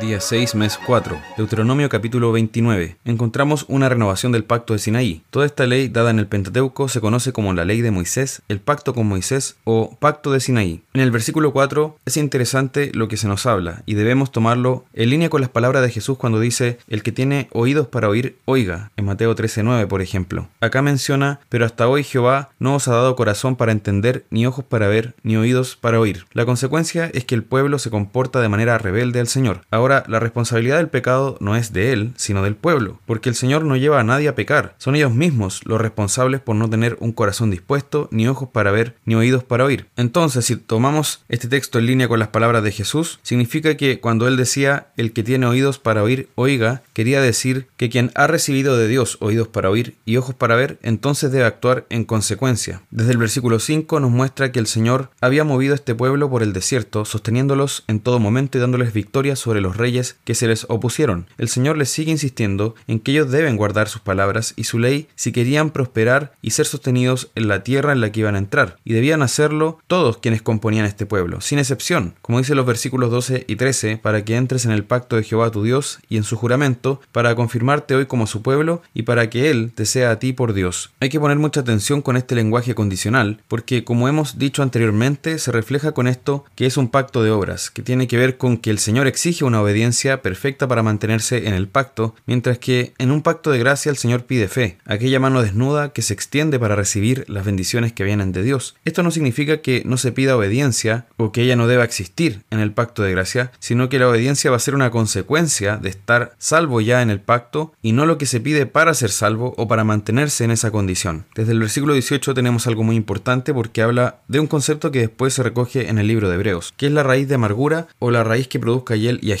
Día 6, mes 4. Deuteronomio capítulo 29. Encontramos una renovación del pacto de Sinaí. Toda esta ley dada en el Pentateuco se conoce como la ley de Moisés, el pacto con Moisés o pacto de Sinaí. En el versículo 4 es interesante lo que se nos habla y debemos tomarlo en línea con las palabras de Jesús cuando dice, el que tiene oídos para oír, oiga, en Mateo 13:9 por ejemplo. Acá menciona, pero hasta hoy Jehová no os ha dado corazón para entender, ni ojos para ver, ni oídos para oír. La consecuencia es que el pueblo se comporta de manera rebelde al Señor. La responsabilidad del pecado no es de él, sino del pueblo, porque el Señor no lleva a nadie a pecar. Son ellos mismos los responsables por no tener un corazón dispuesto, ni ojos para ver, ni oídos para oír. Entonces, si tomamos este texto en línea con las palabras de Jesús, significa que cuando él decía, el que tiene oídos para oír, oiga, quería decir que quien ha recibido de Dios oídos para oír y ojos para ver, entonces debe actuar en consecuencia. Desde el versículo 5 nos muestra que el Señor había movido a este pueblo por el desierto, sosteniéndolos en todo momento y dándoles victoria sobre los reyes que se les opusieron. El Señor les sigue insistiendo en que ellos deben guardar sus palabras y su ley si querían prosperar y ser sostenidos en la tierra en la que iban a entrar. Y debían hacerlo todos quienes componían este pueblo, sin excepción, como dice los versículos 12 y 13, para que entres en el pacto de Jehová tu Dios y en su juramento, para confirmarte hoy como su pueblo y para que Él te sea a ti por Dios. Hay que poner mucha atención con este lenguaje condicional, porque como hemos dicho anteriormente, se refleja con esto que es un pacto de obras, que tiene que ver con que el Señor exige una obediencia perfecta para mantenerse en el pacto, mientras que en un pacto de gracia el Señor pide fe, aquella mano desnuda que se extiende para recibir las bendiciones que vienen de Dios. Esto no significa que no se pida obediencia o que ella no deba existir en el pacto de gracia, sino que la obediencia va a ser una consecuencia de estar salvo ya en el pacto y no lo que se pide para ser salvo o para mantenerse en esa condición. Desde el versículo 18 tenemos algo muy importante porque habla de un concepto que después se recoge en el libro de Hebreos, que es la raíz de amargura o la raíz que produzca hiel y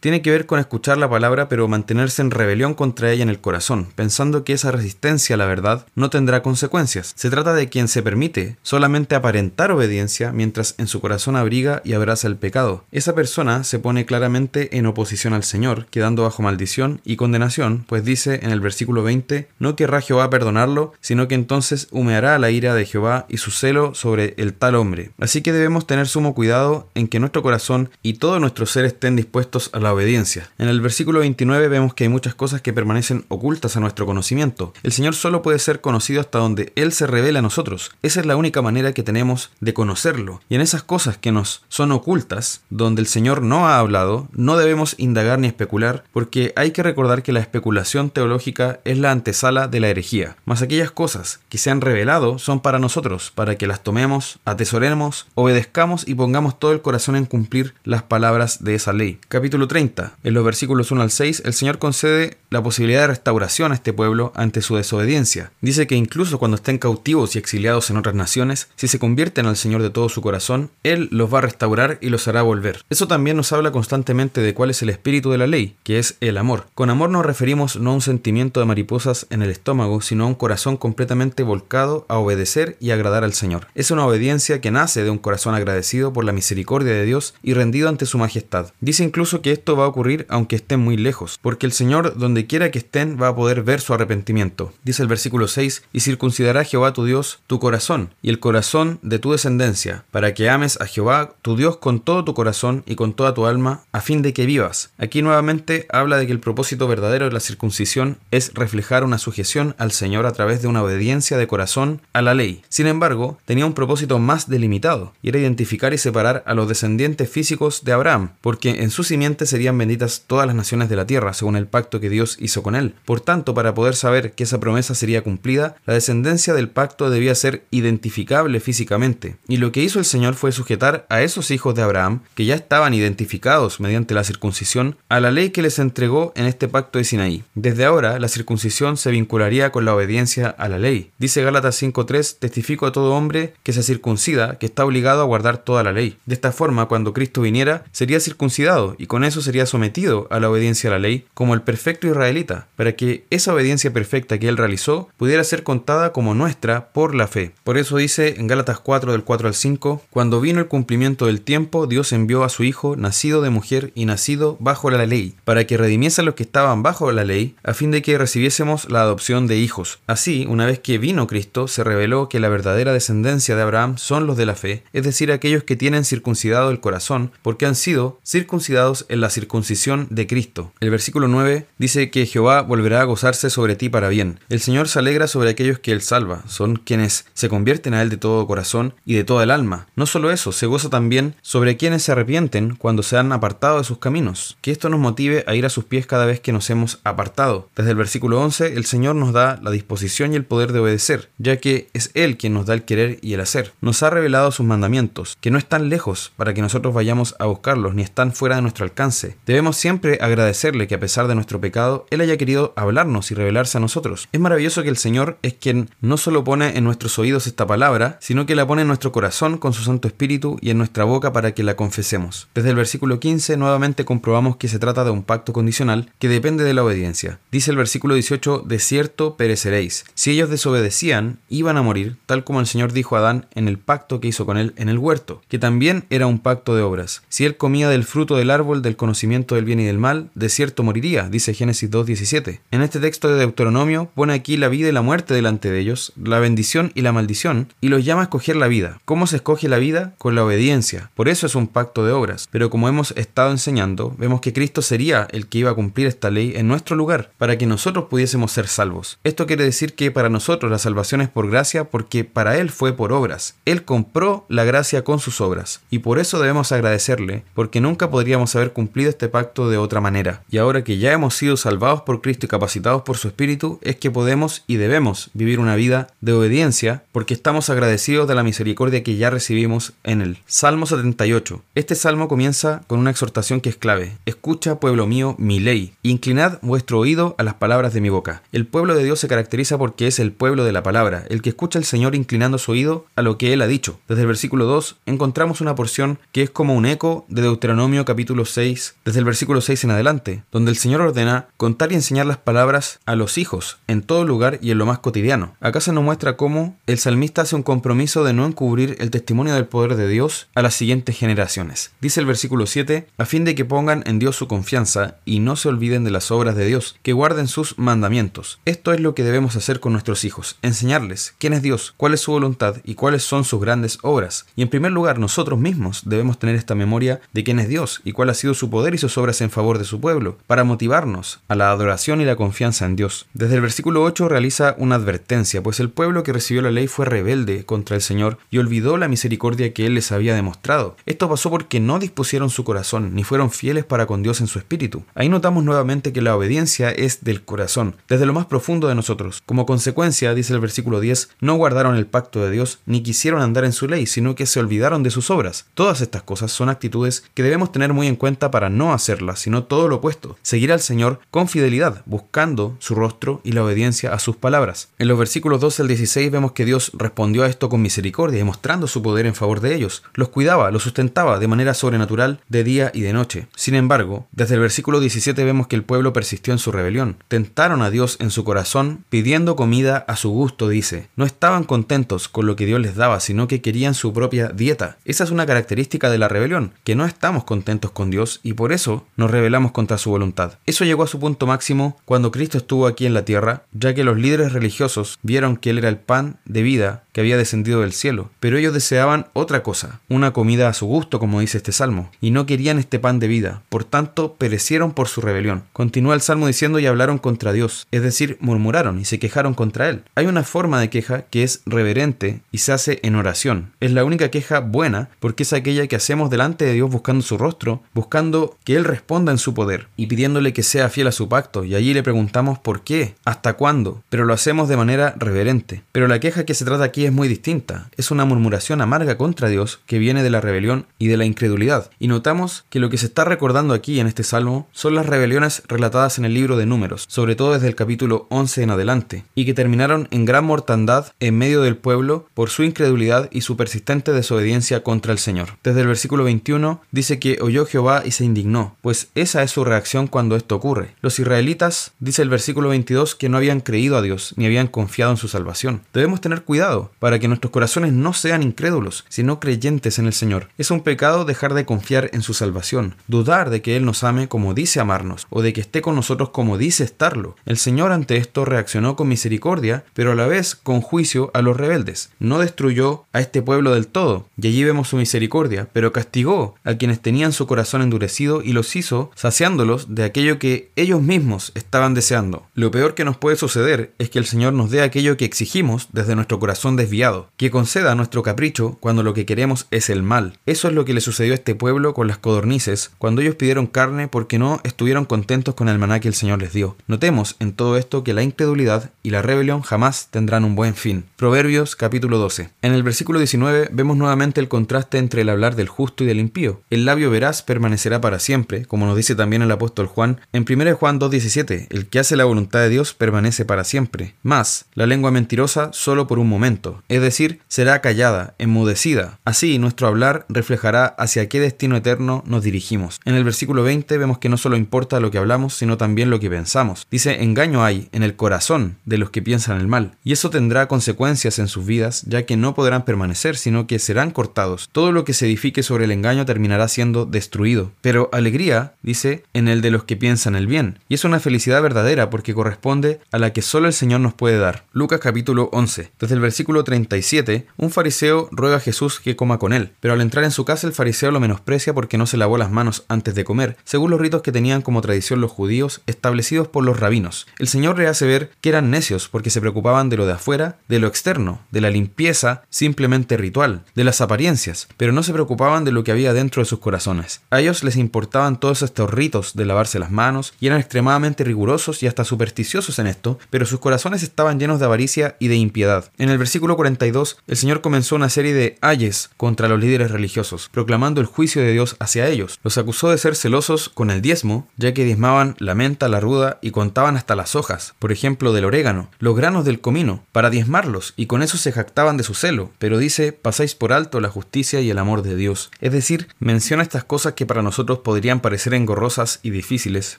tiene que ver con escuchar la palabra pero mantenerse en rebelión contra ella en el corazón, pensando que esa resistencia a la verdad no tendrá consecuencias. Se trata de quien se permite solamente aparentar obediencia mientras en su corazón abriga y abraza el pecado. Esa persona se pone claramente en oposición al Señor, quedando bajo maldición y condenación, pues dice en el versículo 20, no querrá Jehová perdonarlo, sino que entonces humeará la ira de Jehová y su celo sobre el tal hombre. Así que debemos tener sumo cuidado en que nuestro corazón y todo nuestro ser estén dispuestos a la obediencia. En el versículo 29 vemos que hay muchas cosas que permanecen ocultas a nuestro conocimiento. El Señor solo puede ser conocido hasta donde Él se revela a nosotros. Esa es la única manera que tenemos de conocerlo. Y en esas cosas que nos son ocultas, donde el Señor no ha hablado, no debemos indagar ni especular, porque hay que recordar que la especulación teológica es la antesala de la herejía. Mas aquellas cosas que se han revelado son para nosotros, para que las tomemos, atesoremos, obedezcamos y pongamos todo el corazón en cumplir las palabras de esa ley. Capítulo 30 en los versículos 1 al 6, el Señor concede la posibilidad de restauración a este pueblo ante su desobediencia. Dice que incluso cuando estén cautivos y exiliados en otras naciones, si se convierten al Señor de todo su corazón, Él los va a restaurar y los hará volver. Eso también nos habla constantemente de cuál es el espíritu de la ley, que es el amor. Con amor nos referimos no a un sentimiento de mariposas en el estómago, sino a un corazón completamente volcado a obedecer y agradar al Señor. Es una obediencia que nace de un corazón agradecido por la misericordia de Dios y rendido ante su majestad. Dice incluso que esto va a ocurrir aunque estén muy lejos, porque el Señor donde quiera que estén va a poder ver su arrepentimiento. Dice el versículo 6, y circuncidará Jehová tu Dios tu corazón y el corazón de tu descendencia, para que ames a Jehová tu Dios con todo tu corazón y con toda tu alma, a fin de que vivas. Aquí nuevamente habla de que el propósito verdadero de la circuncisión es reflejar una sujeción al Señor a través de una obediencia de corazón a la ley. Sin embargo, tenía un propósito más delimitado, y era identificar y separar a los descendientes físicos de Abraham, porque en su simiente sería benditas todas las naciones de la tierra, según el pacto que Dios hizo con él. Por tanto, para poder saber que esa promesa sería cumplida, la descendencia del pacto debía ser identificable físicamente. Y lo que hizo el Señor fue sujetar a esos hijos de Abraham, que ya estaban identificados mediante la circuncisión, a la ley que les entregó en este pacto de Sinaí. Desde ahora, la circuncisión se vincularía con la obediencia a la ley. Dice Gálatas 5.3, testifico a todo hombre que se circuncida, que está obligado a guardar toda la ley. De esta forma, cuando Cristo viniera, sería circuncidado y con eso sería sometido a la obediencia a la ley como el perfecto y israelita, para que esa obediencia perfecta que él realizó pudiera ser contada como nuestra por la fe. Por eso dice en Gálatas 4 del 4 al 5, cuando vino el cumplimiento del tiempo, Dios envió a su Hijo, nacido de mujer y nacido bajo la ley, para que redimiese a los que estaban bajo la ley, a fin de que recibiésemos la adopción de hijos. Así, una vez que vino Cristo, se reveló que la verdadera descendencia de Abraham son los de la fe, es decir, aquellos que tienen circuncidado el corazón, porque han sido circuncidados en la circuncisión de Cristo. El versículo 9 dice que Jehová volverá a gozarse sobre ti para bien. El Señor se alegra sobre aquellos que Él salva, son quienes se convierten a Él de todo corazón y de toda el alma. No solo eso, se goza también sobre quienes se arrepienten cuando se han apartado de sus caminos. Que esto nos motive a ir a sus pies cada vez que nos hemos apartado. Desde el versículo 11, el Señor nos da la disposición y el poder de obedecer, ya que es Él quien nos da el querer y el hacer. Nos ha revelado sus mandamientos, que no están lejos para que nosotros vayamos a buscarlos, ni están fuera de nuestro alcance. Debemos siempre agradecerle que a pesar de nuestro pecado, Él haya querido hablarnos y revelarse a nosotros. Es maravilloso que el Señor es quien no solo pone en nuestros oídos esta palabra, sino que la pone en nuestro corazón con su Santo Espíritu y en nuestra boca para que la confesemos. Desde el versículo 15 nuevamente comprobamos que se trata de un pacto condicional que depende de la obediencia. Dice el versículo 18, de cierto pereceréis. Si ellos desobedecían, iban a morir, tal como el Señor dijo a Adán en el pacto que hizo con él en el huerto, que también era un pacto de obras. Si él comía del fruto del árbol del conocimiento del bien y del mal, de cierto moriría, dice Génesis 2.17. En este texto de Deuteronomio pone aquí la vida y la muerte delante de ellos, la bendición y la maldición, y los llama a escoger la vida. ¿Cómo se escoge la vida? Con la obediencia. Por eso es un pacto de obras. Pero como hemos estado enseñando, vemos que Cristo sería el que iba a cumplir esta ley en nuestro lugar, para que nosotros pudiésemos ser salvos. Esto quiere decir que para nosotros la salvación es por gracia, porque para Él fue por obras. Él compró la gracia con sus obras, y por eso debemos agradecerle, porque nunca podríamos haber cumplido este pacto de otra manera. Y ahora que ya hemos sido salvados por Cristo y capacitados por su Espíritu, es que podemos y debemos vivir una vida de obediencia, porque estamos agradecidos de la misericordia que ya recibimos en él. Salmo 78. Este salmo comienza con una exhortación que es clave. Escucha, pueblo mío, mi ley. Inclinad vuestro oído a las palabras de mi boca. El pueblo de Dios se caracteriza porque es el pueblo de la palabra, el que escucha al Señor inclinando su oído a lo que Él ha dicho. Desde el versículo 2 encontramos una porción que es como un eco de Deuteronomio capítulo 6, desde el versículo 6 en adelante, donde el Señor ordena contar y enseñar las palabras a los hijos, en todo lugar y en lo más cotidiano. Acá se nos muestra cómo el salmista hace un compromiso de no encubrir el testimonio del poder de Dios a las siguientes generaciones. Dice el versículo 7, a fin de que pongan en Dios su confianza y no se olviden de las obras de Dios, que guarden sus mandamientos. Esto es lo que debemos hacer con nuestros hijos, enseñarles quién es Dios, cuál es su voluntad y cuáles son sus grandes obras. Y en primer lugar, nosotros mismos debemos tener esta memoria de quién es Dios y cuál ha sido su poder y sus obras en favor de su pueblo, para motivarnos a la adoración y la confianza en Dios. Desde el versículo 8 realiza una advertencia, pues el pueblo que recibió la ley fue rebelde contra el Señor y olvidó la misericordia que Él les había demostrado. Esto pasó porque no dispusieron su corazón, ni fueron fieles para con Dios en su espíritu. Ahí notamos nuevamente que la obediencia es del corazón, desde lo más profundo de nosotros. Como consecuencia, dice el versículo 10, no guardaron el pacto de Dios, ni quisieron andar en su ley, sino que se olvidaron de sus obras. Todas estas cosas son actitudes que debemos tener muy en cuenta para no hacerlas, sino todo lo opuesto, seguir al Señor fidelidad, buscando su rostro y la obediencia a sus palabras. En los versículos 12 al 16 vemos que Dios respondió a esto con misericordia, demostrando su poder en favor de ellos. Los cuidaba, los sustentaba de manera sobrenatural de día y de noche. Sin embargo, desde el versículo 17 vemos que el pueblo persistió en su rebelión. Tentaron a Dios en su corazón, pidiendo comida a su gusto, dice. No estaban contentos con lo que Dios les daba, sino que querían su propia dieta. Esa es una característica de la rebelión, que no estamos contentos con Dios y por eso nos rebelamos contra su voluntad. Eso llegó a su punto máximo cuando Cristo estuvo aquí en la tierra, ya que los líderes religiosos vieron que Él era el pan de vida que había descendido del cielo, pero ellos deseaban otra cosa, una comida a su gusto, como dice este salmo, y no querían este pan de vida, por tanto perecieron por su rebelión. Continúa el salmo diciendo y hablaron contra Dios, es decir, murmuraron y se quejaron contra Él. Hay una forma de queja que es reverente y se hace en oración. Es la única queja buena porque es aquella que hacemos delante de Dios buscando su rostro, buscando que Él responda en su poder y pidiéndole que sea fiel a su pacto, y allí le preguntamos por qué, hasta cuándo, pero lo hacemos de manera reverente. Pero la queja que se trata aquí es muy distinta. Es una murmuración amarga contra Dios que viene de la rebelión y de la incredulidad. Y notamos que lo que se está recordando aquí en este salmo son las rebeliones relatadas en el libro de Números, sobre todo desde el capítulo 11 en adelante, y que terminaron en gran mortandad en medio del pueblo por su incredulidad y su persistente desobediencia contra el Señor. Desde el versículo 21 dice que oyó Jehová y se indignó, pues esa es su reacción cuando esto ocurre. Los israelitas, dice el versículo 22, que no habían creído a Dios ni habían confiado en su salvación. Debemos tener cuidado para que nuestros corazones no sean incrédulos, sino creyentes en el Señor. Es un pecado dejar de confiar en su salvación, dudar de que Él nos ame como dice amarnos, o de que esté con nosotros como dice estarlo. El Señor ante esto reaccionó con misericordia, pero a la vez con juicio a los rebeldes. No destruyó a este pueblo del todo, y allí vemos su misericordia, pero castigó a quienes tenían su corazón endurecido y los hizo saciándolos de aquello que ellos mismos estaban deseando. Lo peor que nos puede suceder es que el Señor nos dé aquello que exigimos desde nuestro corazón desviado, que conceda nuestro capricho cuando lo que queremos es el mal. Eso es lo que le sucedió a este pueblo con las codornices cuando ellos pidieron carne porque no estuvieron contentos con el maná que el Señor les dio. Notemos en todo esto que la incredulidad y la rebelión jamás tendrán un buen fin. Proverbios capítulo 12. En el versículo 19 vemos nuevamente el contraste entre el hablar del justo y del impío. El labio veraz permanecerá para siempre, como nos dice también el apóstol Juan en 1 Juan 2.17, el que hace la voluntad de Dios permanece para siempre. Más, la lengua mentirosa solo por un momento, es decir, será callada, enmudecida. Así nuestro hablar reflejará hacia qué destino eterno nos dirigimos. En el versículo 20 vemos que no solo importa lo que hablamos, sino también lo que pensamos. Dice, engaño hay en el corazón de los que piensan el mal, y eso tendrá consecuencias en sus vidas, ya que no podrán permanecer, sino que serán cortados. Todo lo que se edifique sobre el engaño terminará siendo destruido. Pero alegría, dice, en el de los que piensan el bien, y es una felicidad verdadera porque corresponde a la que solo el Señor nos puede dar. Lucas capítulo 11. Desde el versículo 37, un fariseo ruega a Jesús que coma con él, pero al entrar en su casa el fariseo lo menosprecia porque no se lavó las manos antes de comer, según los ritos que tenían como tradición los judíos establecidos por los rabinos. El Señor le hace ver que eran necios porque se preocupaban de lo de afuera, de lo externo, de la limpieza simplemente ritual, de las apariencias, pero no se preocupaban de lo que había dentro de sus corazones. A ellos les importaban todos estos ritos de lavarse las manos y eran extremadamente rigurosos y hasta supersticiosos en esto, pero sus corazones estaban llenos de avaricia y de impiedad. En el versículo 42, el Señor comenzó una serie de ayes contra los líderes religiosos, proclamando el juicio de Dios hacia ellos. Los acusó de ser celosos con el diezmo, ya que diezmaban la menta, la ruda y contaban hasta las hojas, por ejemplo del orégano, los granos del comino, para diezmarlos, y con eso se jactaban de su celo. Pero dice, pasáis por alto la justicia y el amor de Dios. Es decir, menciona estas cosas que para nosotros podrían parecer engorrosas y difíciles,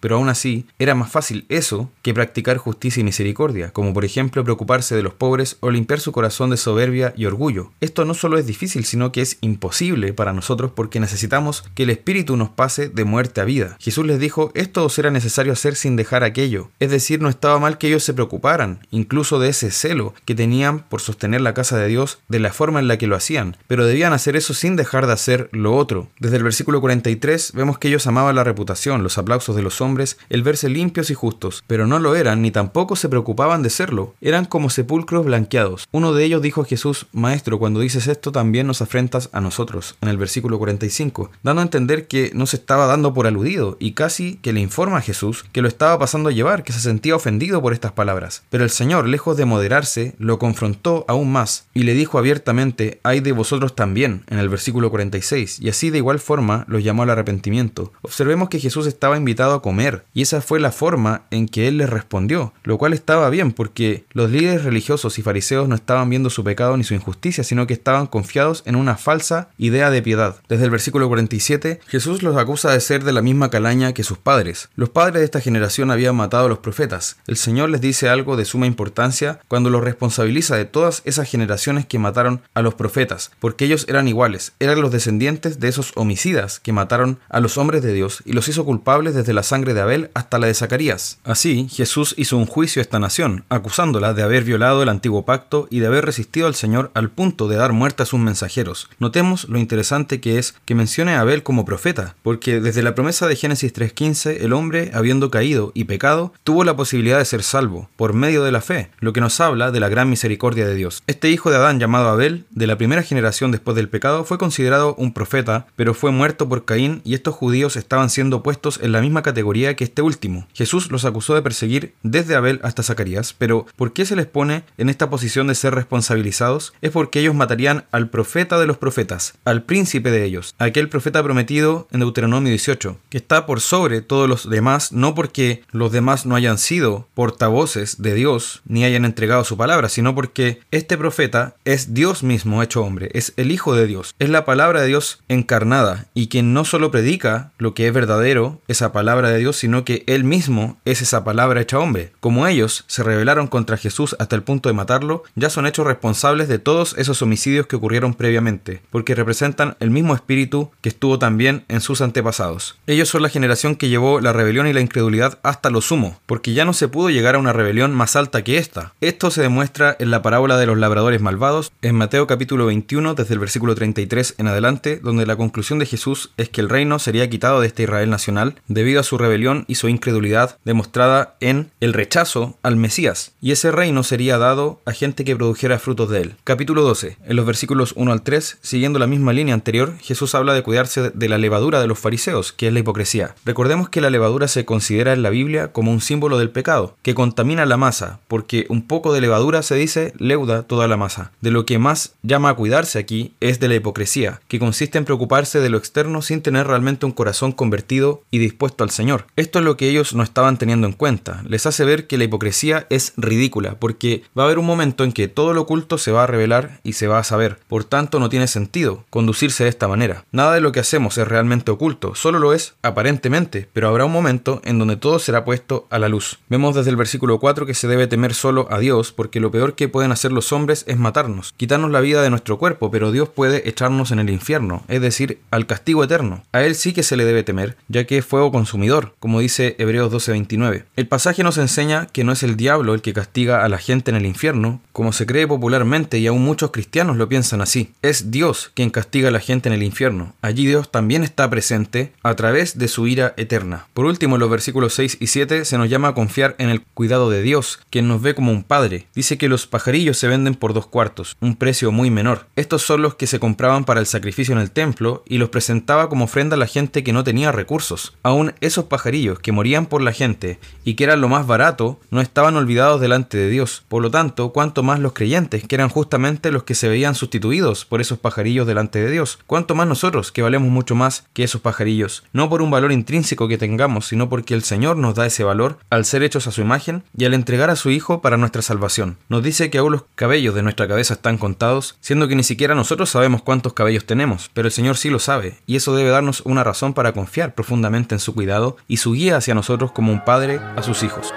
pero aún así era más fácil eso que practicar justicia y misericordia, como por ejemplo preocuparse de los pobres o limpiar su corazón de soberbia y orgullo. Esto no solo es difícil, sino que es imposible para nosotros porque necesitamos que el Espíritu nos pase de muerte a vida. Jesús les dijo, esto os era necesario hacer sin dejar aquello. Es decir, no estaba mal que ellos se preocuparan, incluso de ese celo que tenían por sostener la casa de Dios de la forma en la que lo hacían, pero debían hacer eso sin dejar de hacer lo otro. Desde el versículo 43 vemos que ellos amaban la reputación, los aplausos de los hombres, el verse limpios y justos, pero no lo eran ni tampoco se preocupaban de serlo. Eran como sepulcros blanqueados. Uno de ellos dijo a Jesús, Maestro, cuando dices esto también nos afrentas a nosotros, en el versículo 45, dando a entender que no se estaba dando por aludido y casi que le informa a Jesús que lo estaba pasando a llevar, que se sentía ofendido por estas palabras. Pero el Señor, lejos de moderarse, lo confrontó aún más y le dijo abiertamente, hay de vosotros también, en el versículo 46, y así de igual forma los llamó al arrepentimiento. Observemos que Jesús estaba invitado a comer, y esa fue la forma en que él les respondió, lo cual estaba bien porque los líderes religiosos y fariseos no estaban viendo su pecado ni su injusticia, sino que estaban confiados en una falsa idea de piedad. Desde el versículo 47, Jesús los acusa de ser de la misma calaña que sus padres. Los padres de esta generación habían matado a los profetas. El Señor les dice algo de suma importancia cuando los responsabiliza de todas esas generaciones que mataron a los profetas, porque ellos eran iguales, eran los descendientes de esos homicidas que mataron a los hombres de Dios y los hizo culpables desde la sangre de Abel hasta la de Zacarías. Así, Jesús hizo un juicio a esta nación, acusándola de haber violado el antiguo pacto y de haber resistido al Señor al punto de dar muerte a sus mensajeros. Notemos lo interesante que es que mencione a Abel como profeta, porque desde la promesa de Génesis 3.15, el hombre, habiendo caído y pecado, tuvo la posibilidad de ser salvo, por medio de la fe, lo que nos habla de la gran misericordia de Dios. Este hijo de Adán llamado Abel, de la primera generación después del pecado, fue considerado un profeta, pero fue muerto por Caín y estos judíos estaban siendo puestos en la misma categoría que este último. Jesús los acusó de perseguir desde Abel hasta Zacarías, pero ¿por qué se les pone en esta posición de ser responsabilizados? Es porque ellos matarían al profeta de los profetas, al príncipe de ellos, aquel profeta prometido en Deuteronomio 18, que está por sobre todos los demás, no porque los demás no hayan sido portavoces de Dios ni hayan entregado su palabra, sino porque este profeta es Dios mismo hecho hombre, es el Hijo de Dios, es la palabra de Dios encarnada y quien no solo predica lo que es verdadero, esa palabra de Dios, sino que que Él mismo es esa palabra hecha hombre. Como ellos se rebelaron contra Jesús hasta el punto de matarlo, ya son hechos responsables de todos esos homicidios que ocurrieron previamente, porque representan el mismo espíritu que estuvo también en sus antepasados. Ellos son la generación que llevó la rebelión y la incredulidad hasta lo sumo, porque ya no se pudo llegar a una rebelión más alta que esta. Esto se demuestra en la parábola de los labradores malvados, en Mateo capítulo 21, desde el versículo 33 en adelante, donde la conclusión de Jesús es que el reino sería quitado de este Israel nacional debido a su rebelión y su incredulidad demostrada en el rechazo al Mesías, y ese reino sería dado a gente que produjera frutos de él. Capítulo 12. En los versículos 1 al 3, siguiendo la misma línea anterior, Jesús habla de cuidarse de la levadura de los fariseos, que es la hipocresía. Recordemos que la levadura se considera en la Biblia como un símbolo del pecado, que contamina la masa, porque un poco de levadura se dice leuda toda la masa. De lo que más llama a cuidarse aquí es de la hipocresía, que consiste en preocuparse de lo externo sin tener realmente un corazón convertido y dispuesto al Señor. Esto es lo que ellos no estaban teniendo en cuenta. Les hace ver que la hipocresía es ridícula, porque va a haber un momento en que todo lo oculto se va a revelar y se va a saber. Por tanto, no tiene sentido conducirse de esta manera. Nada de lo que hacemos es realmente oculto, solo lo es aparentemente, pero habrá un momento en donde todo será puesto a la luz. Vemos desde el versículo 4 que se debe temer solo a Dios, porque lo peor que pueden hacer los hombres es matarnos, quitarnos la vida de nuestro cuerpo, pero Dios puede echarnos en el infierno, es decir, al castigo eterno. A Él sí que se le debe temer, ya que es fuego consumidor, como dice Hebreos 12:29. El pasaje nos enseña que no es el diablo el que castiga a la gente en el infierno, como se cree popularmente y aún muchos cristianos lo piensan así. Es Dios quien castiga a la gente en el infierno. Allí Dios también está presente a través de su ira eterna. Por último, en los versículos 6 y 7 se nos llama a confiar en el cuidado de Dios, quien nos ve como un padre. Dice que los pajarillos se venden por dos cuartos, un precio muy menor. Estos son los que se compraban para el sacrificio en el templo y los presentaba como ofrenda a la gente que no tenía recursos. Aún esos pajarillos que morían por la gente y que eran lo más barato, no estaban olvidados delante de Dios. Por lo tanto, cuanto más los creyentes, que eran justamente los que se veían sustituidos por esos pajarillos delante de Dios. Cuanto más nosotros, que valemos mucho más que esos pajarillos. No por un valor intrínseco que tengamos, sino porque el Señor nos da ese valor al ser hechos a su imagen y al entregar a su Hijo para nuestra salvación. Nos dice que aún los cabellos de nuestra cabeza están contados, siendo que ni siquiera nosotros sabemos cuántos cabellos tenemos, pero el Señor sí lo sabe, y eso debe darnos una razón para confiar profundamente en su cuidado y su guía hacia nosotros como un padre a sus hijos.